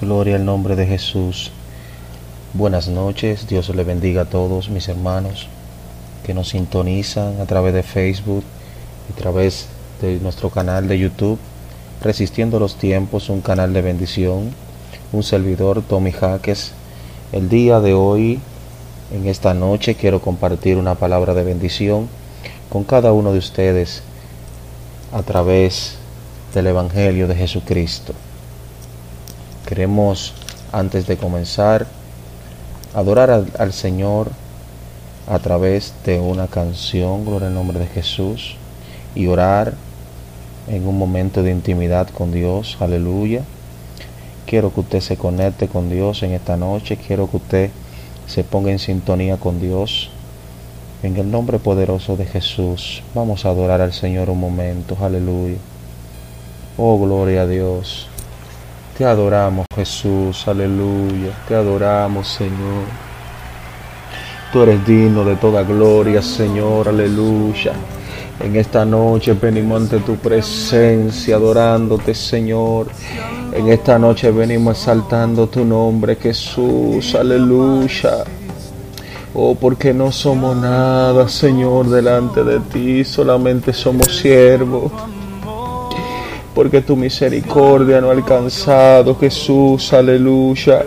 Gloria al nombre de Jesús. Buenas noches, Dios le bendiga a todos mis hermanos que nos sintonizan a través de Facebook y a través de nuestro canal de YouTube, Resistiendo los Tiempos, un canal de bendición, un servidor, Tommy Jaques. El día de hoy, en esta noche, quiero compartir una palabra de bendición con cada uno de ustedes a través del Evangelio de Jesucristo. Queremos, antes de comenzar, adorar al, Señor a través de una canción, gloria al nombre de Jesús, y orar en un momento de intimidad con Dios, aleluya. Quiero que usted se conecte con Dios en esta noche, quiero que usted se ponga en sintonía con Dios. En el nombre poderoso de Jesús, vamos a adorar al Señor un momento, aleluya. Oh, gloria a Dios. Te adoramos Jesús, aleluya. Te adoramos Señor. Tú eres digno de toda gloria, Señor, aleluya. En esta noche venimos ante tu presencia, adorándote, Señor. En esta noche venimos exaltando tu nombre, Jesús, aleluya. Oh, porque no somos nada, Señor, delante de ti, solamente somos siervos porque tu misericordia no ha alcanzado, Jesús, aleluya.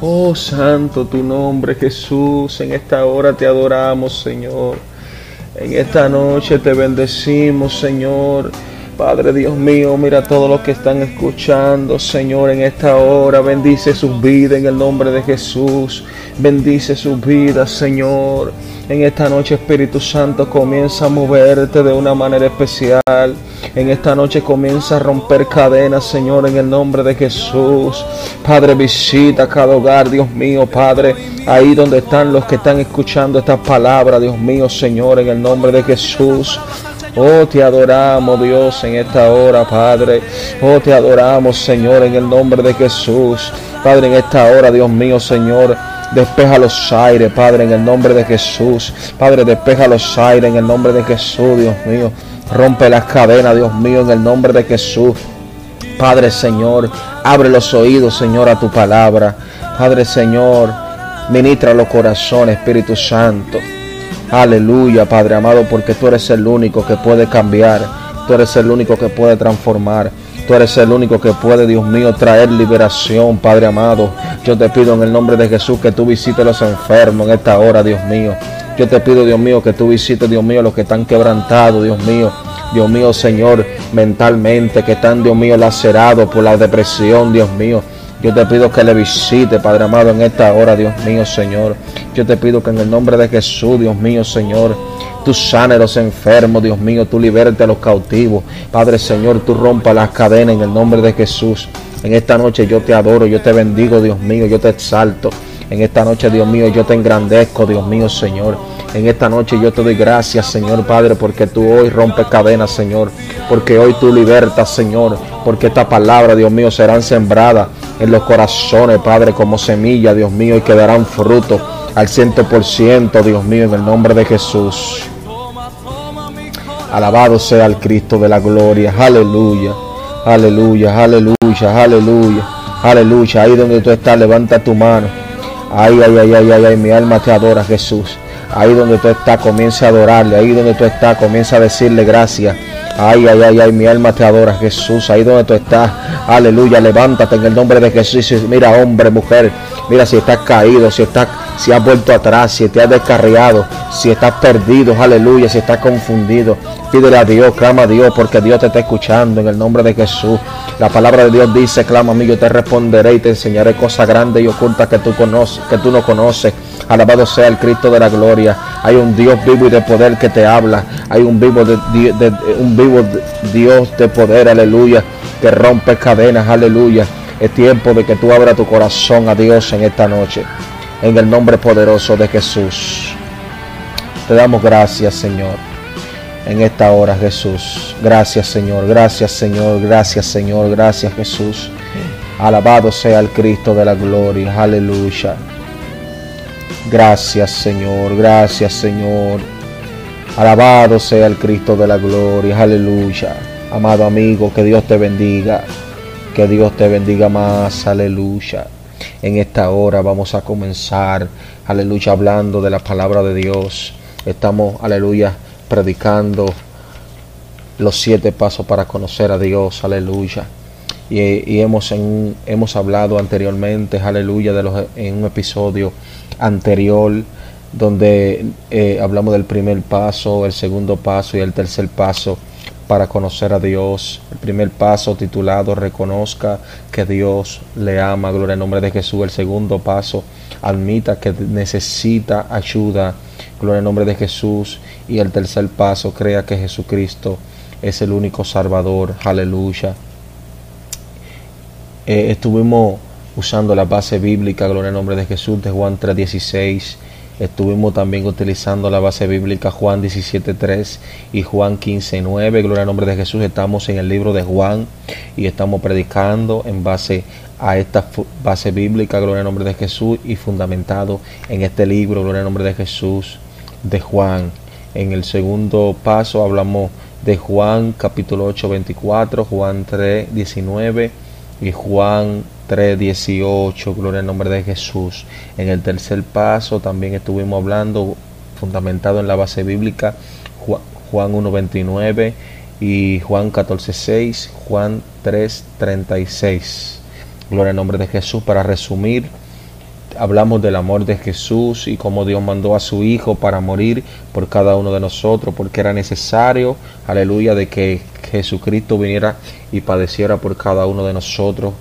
Oh, santo tu nombre, Jesús, en esta hora te adoramos, Señor. En esta noche te bendecimos, Señor. Padre Dios mío, mira a todos los que están escuchando, Señor, en esta hora. Bendice sus vidas en el nombre de Jesús. Bendice sus vidas, Señor. En esta noche, Espíritu Santo, comienza a moverte de una manera especial. En esta noche comienza a romper cadenas, Señor, en el nombre de Jesús. Padre, visita cada hogar, Dios mío, Padre, ahí donde están los que están escuchando esta palabra, Dios mío, Señor, en el nombre de Jesús. Oh, te adoramos, Dios, en esta hora, Padre. Oh, te adoramos, Señor, en el nombre de Jesús. Padre, en esta hora, Dios mío, Señor. Despeja los aires, Padre, en el nombre de Jesús. Padre, despeja los aires en el nombre de Jesús, Dios mío. Rompe las cadenas, Dios mío, en el nombre de Jesús. Padre Señor, abre los oídos, Señor, a tu palabra. Padre Señor, ministra los corazones, Espíritu Santo. Aleluya, Padre amado, porque tú eres el único que puede cambiar. Tú eres el único que puede transformar. Tú eres el único que puede, Dios mío, traer liberación, Padre amado. Yo te pido en el nombre de Jesús que tú visites a los enfermos en esta hora, Dios mío. Yo te pido, Dios mío, que tú visites, Dios mío, los que están quebrantados, Dios mío. Dios mío, Señor, mentalmente, que están, Dios mío, lacerados por la depresión, Dios mío. Yo te pido que le visite, Padre amado, en esta hora, Dios mío, Señor. Yo te pido que en el nombre de Jesús, Dios mío, Señor, tú sanes a los enfermos, Dios mío, tú liberte a los cautivos. Padre Señor, tú rompa las cadenas en el nombre de Jesús. En esta noche yo te adoro, yo te bendigo, Dios mío, yo te exalto. En esta noche, Dios mío, yo te engrandezco, Dios mío, Señor. En esta noche yo te doy gracias, Señor Padre, porque tú hoy rompes cadenas, Señor. Porque hoy tú libertas, Señor. Porque esta palabra, Dios mío, serán sembradas en los corazones, Padre, como semilla, Dios mío, y que darán fruto al ciento por ciento, Dios mío, en el nombre de Jesús. Alabado sea el Cristo de la gloria. Aleluya. Aleluya, aleluya, aleluya. Aleluya. Ahí donde tú estás, levanta tu mano. Ay, ay, ay, ay, ay, ay, mi alma te adora, Jesús. Ahí donde tú estás, comienza a adorarle. Ahí donde tú estás, comienza a decirle gracias. Ay, ay, ay, ay, mi alma te adora, Jesús. Ahí donde tú estás, aleluya, levántate en el nombre de Jesús. Mira, hombre, mujer, mira si estás caído, si estás, si has vuelto atrás, si te has descarriado, si estás perdido, aleluya, si estás confundido. Pídele a Dios, clama a Dios, porque Dios te está escuchando en el nombre de Jesús. La palabra de Dios dice, clama a mí, yo te responderé y te enseñaré cosas grandes y ocultas que tú conoces, que tú no conoces. Alabado sea el Cristo de la gloria. Hay un Dios vivo y de poder que te habla. Hay un vivo de, de, de un vivo Dios de poder, aleluya, que rompe cadenas, aleluya. Es tiempo de que tú abras tu corazón a Dios en esta noche. En el nombre poderoso de Jesús. Te damos gracias, Señor. En esta hora, Jesús. Gracias, Señor. Gracias, Señor. Gracias, Señor. Gracias, Jesús. Alabado sea el Cristo de la gloria. Aleluya. Gracias, Señor. Gracias, Señor. Alabado sea el Cristo de la gloria. Aleluya. Amado amigo, que Dios te bendiga. Que Dios te bendiga más, aleluya. En esta hora vamos a comenzar, aleluya, hablando de la palabra de Dios. Estamos, aleluya, predicando los siete pasos para conocer a Dios, aleluya. Y, hemos, hemos hablado anteriormente, aleluya, de los, en un episodio anterior donde eh, hablamos del primer paso, el segundo paso y el tercer paso para conocer a Dios. El primer paso titulado Reconozca que Dios le ama, gloria al nombre de Jesús. El segundo paso, admita que necesita ayuda, gloria al nombre de Jesús. Y el tercer paso, crea que Jesucristo es el único Salvador, aleluya. Eh, estuvimos usando la base bíblica, gloria al nombre de Jesús, de Juan 3:16 Estuvimos también utilizando la base bíblica Juan 17.3 y Juan 15.9. Gloria al nombre de Jesús. Estamos en el libro de Juan y estamos predicando en base a esta base bíblica. Gloria al nombre de Jesús y fundamentado en este libro. Gloria al nombre de Jesús de Juan. En el segundo paso hablamos de Juan capítulo 8, 24, Juan 3, 19 y Juan 3.18, gloria al nombre de Jesús. En el tercer paso también estuvimos hablando, fundamentado en la base bíblica, Juan 1.29 y Juan 14.6, Juan 3.36. Gloria al nombre de Jesús. Para resumir, hablamos del amor de Jesús y cómo Dios mandó a su Hijo para morir por cada uno de nosotros, porque era necesario, aleluya, de que Jesucristo viniera y padeciera por cada uno de nosotros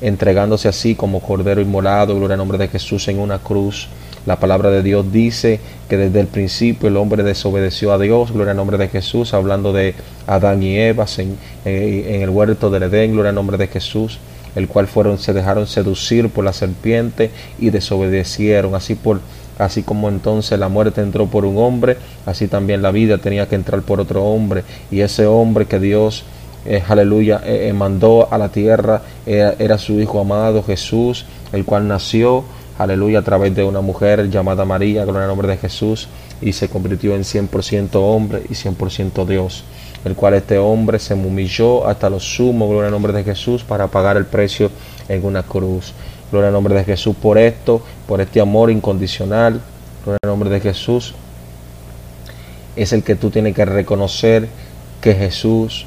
entregándose así como cordero inmolado, gloria al nombre de Jesús en una cruz. La palabra de Dios dice que desde el principio el hombre desobedeció a Dios, gloria al nombre de Jesús, hablando de Adán y Eva en, en el huerto del Edén, gloria al nombre de Jesús, el cual fueron, se dejaron seducir por la serpiente y desobedecieron, así por así como entonces la muerte entró por un hombre, así también la vida tenía que entrar por otro hombre, y ese hombre que Dios eh, aleluya, eh, eh, mandó a la tierra, era su Hijo amado Jesús, el cual nació, aleluya, a través de una mujer llamada María, con el nombre de Jesús, y se convirtió en 100% hombre y 100% Dios, el cual este hombre se humilló hasta lo sumo, gloria al nombre de Jesús, para pagar el precio en una cruz. Gloria al nombre de Jesús por esto, por este amor incondicional. Gloria al nombre de Jesús. Es el que tú tienes que reconocer que Jesús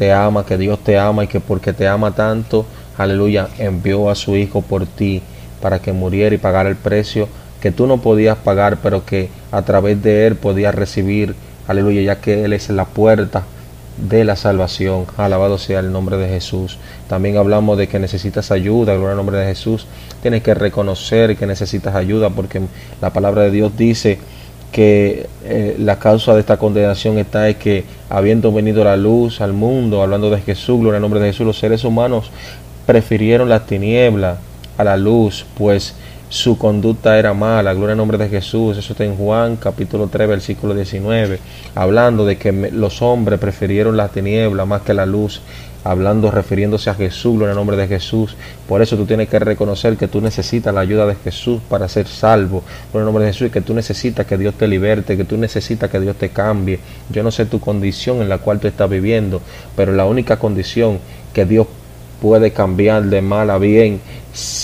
te ama, que Dios te ama y que porque te ama tanto, aleluya, envió a su Hijo por ti para que muriera y pagara el precio que tú no podías pagar, pero que a través de Él podías recibir, aleluya, ya que Él es la puerta de la salvación. Alabado sea el nombre de Jesús. También hablamos de que necesitas ayuda, gloria al nombre de Jesús. Tienes que reconocer que necesitas ayuda porque la palabra de Dios dice que eh, la causa de esta condenación está es que habiendo venido la luz al mundo, hablando de Jesús, gloria al nombre de Jesús, los seres humanos prefirieron la tiniebla a la luz, pues su conducta era mala, gloria al nombre de Jesús, eso está en Juan capítulo 3 versículo 19, hablando de que los hombres prefirieron la tiniebla más que la luz hablando, refiriéndose a Jesús, en el nombre de Jesús. Por eso tú tienes que reconocer que tú necesitas la ayuda de Jesús para ser salvo, en el nombre de Jesús, y que tú necesitas que Dios te liberte, que tú necesitas que Dios te cambie. Yo no sé tu condición en la cual tú estás viviendo, pero la única condición que Dios puede cambiar de mal a bien.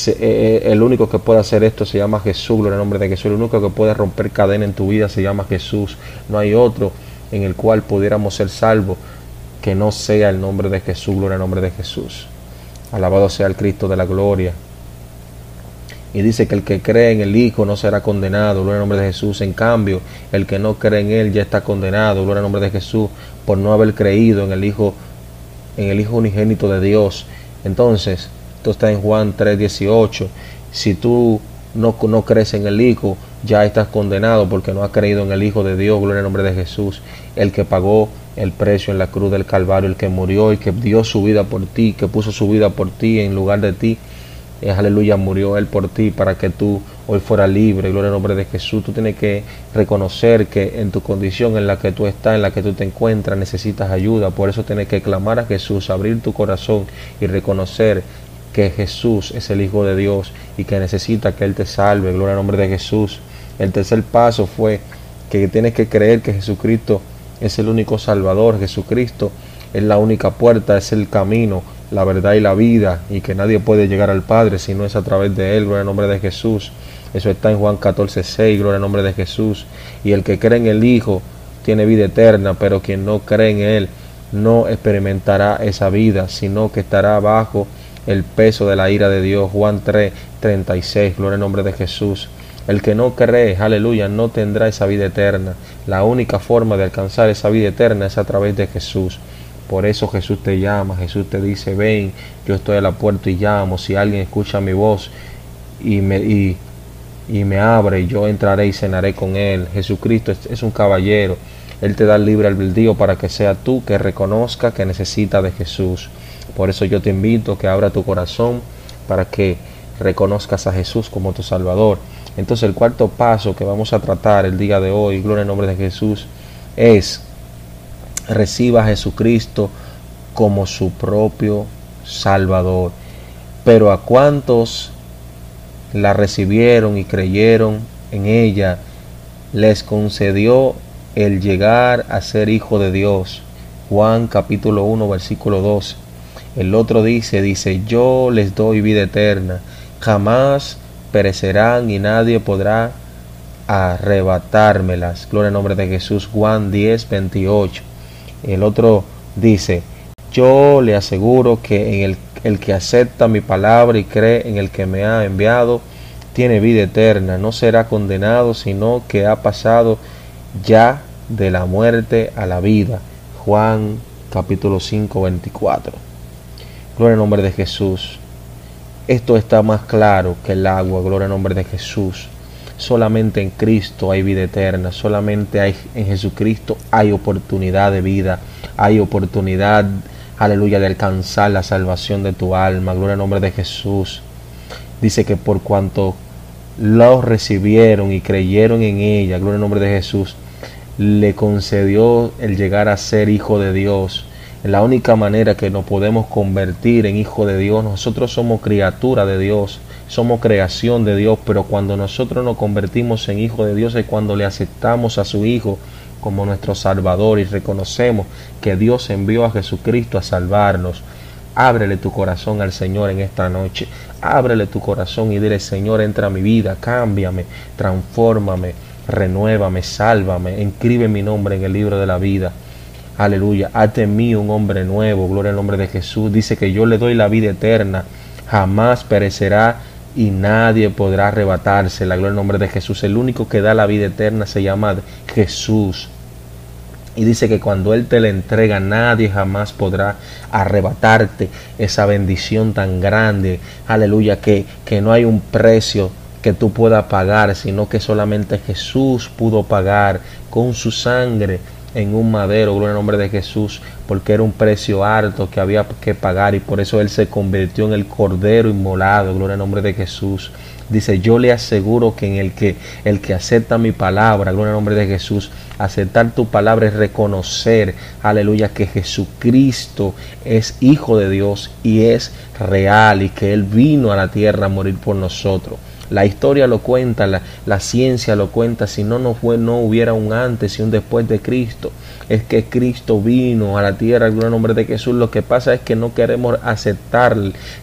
Eh, el único que puede hacer esto se llama Jesús, en el nombre de Jesús. El único que puede romper cadena en tu vida se llama Jesús. No hay otro en el cual pudiéramos ser salvos que no sea el nombre de Jesús, gloria al nombre de Jesús. Alabado sea el Cristo de la gloria. Y dice que el que cree en el Hijo no será condenado, gloria al nombre de Jesús. En cambio, el que no cree en Él ya está condenado, gloria al nombre de Jesús, por no haber creído en el Hijo, en el Hijo unigénito de Dios. Entonces, esto está en Juan 3:18. Si tú no, no crees en el Hijo, ya estás condenado porque no has creído en el Hijo de Dios, gloria al nombre de Jesús, el que pagó el precio en la cruz del Calvario, el que murió y que dio su vida por ti, que puso su vida por ti en lugar de ti. Es aleluya, murió Él por ti para que tú hoy fueras libre. Gloria al nombre de Jesús. Tú tienes que reconocer que en tu condición en la que tú estás, en la que tú te encuentras, necesitas ayuda. Por eso tienes que clamar a Jesús, abrir tu corazón y reconocer que Jesús es el Hijo de Dios y que necesita que Él te salve. Gloria al nombre de Jesús. El tercer paso fue que tienes que creer que Jesucristo es el único Salvador, Jesucristo es la única puerta, es el camino, la verdad y la vida, y que nadie puede llegar al Padre si no es a través de Él, gloria al nombre de Jesús. Eso está en Juan 14, 6, gloria al nombre de Jesús. Y el que cree en el Hijo tiene vida eterna, pero quien no cree en Él no experimentará esa vida, sino que estará bajo el peso de la ira de Dios. Juan 3, 36, gloria al nombre de Jesús. El que no cree, aleluya, no tendrá esa vida eterna. La única forma de alcanzar esa vida eterna es a través de Jesús. Por eso Jesús te llama, Jesús te dice, ven, yo estoy a la puerta y llamo. Si alguien escucha mi voz y me, y, me abre, yo entraré y cenaré con él. Jesucristo es, es un caballero. Él te da el libre albedrío para que sea tú que reconozca que necesita de Jesús. Por eso yo te invito que abra tu corazón para que reconozcas a Jesús como tu Salvador. Entonces el cuarto paso que vamos a tratar el día de hoy, gloria en nombre de Jesús, es reciba a Jesucristo como su propio Salvador. Pero a cuantos la recibieron y creyeron en ella, les concedió el llegar a ser hijo de Dios. Juan capítulo 1 versículo 12. El otro dice, dice, yo les doy vida eterna, jamás perecerán y nadie podrá arrebatármelas. Gloria al nombre de Jesús. Juan 10, 28. El otro dice, yo le aseguro que en el, el que acepta mi palabra y cree en el que me ha enviado, tiene vida eterna, no será condenado, sino que ha pasado ya de la muerte a la vida. Juan capítulo 5, 24. Gloria al nombre de Jesús. Esto está más claro que el agua, gloria al nombre de Jesús. Solamente en Cristo hay vida eterna, solamente hay, en Jesucristo hay oportunidad de vida, hay oportunidad, aleluya, de alcanzar la salvación de tu alma, gloria al nombre de Jesús. Dice que por cuanto los recibieron y creyeron en ella, gloria al nombre de Jesús, le concedió el llegar a ser hijo de Dios la única manera que nos podemos convertir en hijo de Dios. Nosotros somos criatura de Dios, somos creación de Dios, pero cuando nosotros nos convertimos en hijo de Dios es cuando le aceptamos a su Hijo como nuestro Salvador y reconocemos que Dios envió a Jesucristo a salvarnos. Ábrele tu corazón al Señor en esta noche. Ábrele tu corazón y dile, Señor, entra a mi vida, cámbiame, transfórmame, renuévame, sálvame, inscribe mi nombre en el libro de la vida. Aleluya. Hazte en mí un hombre nuevo. Gloria al nombre de Jesús. Dice que yo le doy la vida eterna. Jamás perecerá y nadie podrá arrebatarse. La gloria al nombre de Jesús. El único que da la vida eterna se llama Jesús. Y dice que cuando Él te la entrega, nadie jamás podrá arrebatarte esa bendición tan grande. Aleluya, que, que no hay un precio que tú puedas pagar, sino que solamente Jesús pudo pagar con su sangre en un madero, gloria al nombre de Jesús, porque era un precio alto que había que pagar y por eso Él se convirtió en el Cordero inmolado, gloria al nombre de Jesús. Dice, yo le aseguro que en el que el que acepta mi palabra, gloria al nombre de Jesús, aceptar tu palabra es reconocer, aleluya, que Jesucristo es hijo de Dios y es real y que Él vino a la tierra a morir por nosotros. La historia lo cuenta, la, ciencia lo cuenta, si no, no, fue, no hubiera un antes y un después de Cristo. Es que Cristo vino a la tierra el nombre de Jesús. Lo que pasa es que no queremos aceptar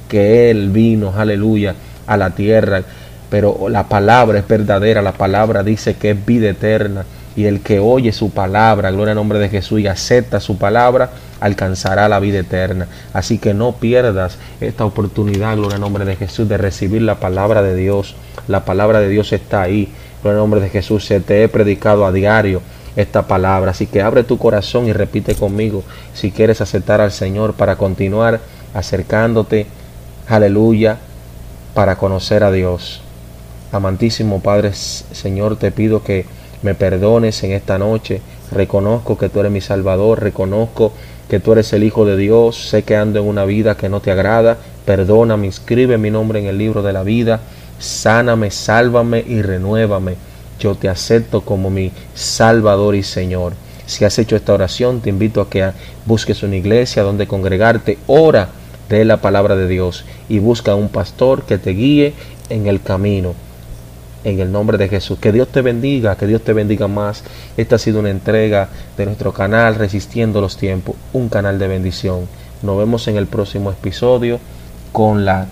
que Él vino, aleluya, a la tierra. Pero la palabra es verdadera, la palabra dice que es vida eterna y el que oye su palabra, gloria al nombre de Jesús, y acepta su palabra, alcanzará la vida eterna. Así que no pierdas esta oportunidad, gloria al nombre de Jesús, de recibir la palabra de Dios. La palabra de Dios está ahí. Gloria nombre de Jesús, se te he predicado a diario esta palabra. Así que abre tu corazón y repite conmigo si quieres aceptar al Señor para continuar acercándote, aleluya, para conocer a Dios. Amantísimo Padre, Señor, te pido que me perdones en esta noche. Reconozco que tú eres mi Salvador, reconozco que tú eres el Hijo de Dios, sé que ando en una vida que no te agrada, perdóname, inscribe mi nombre en el libro de la vida, sáname, sálvame y renuévame. Yo te acepto como mi Salvador y Señor. Si has hecho esta oración, te invito a que busques una iglesia donde congregarte, ora de la palabra de Dios y busca un pastor que te guíe en el camino en el nombre de Jesús. Que Dios te bendiga, que Dios te bendiga más. Esta ha sido una entrega de nuestro canal Resistiendo los Tiempos, un canal de bendición. Nos vemos en el próximo episodio con la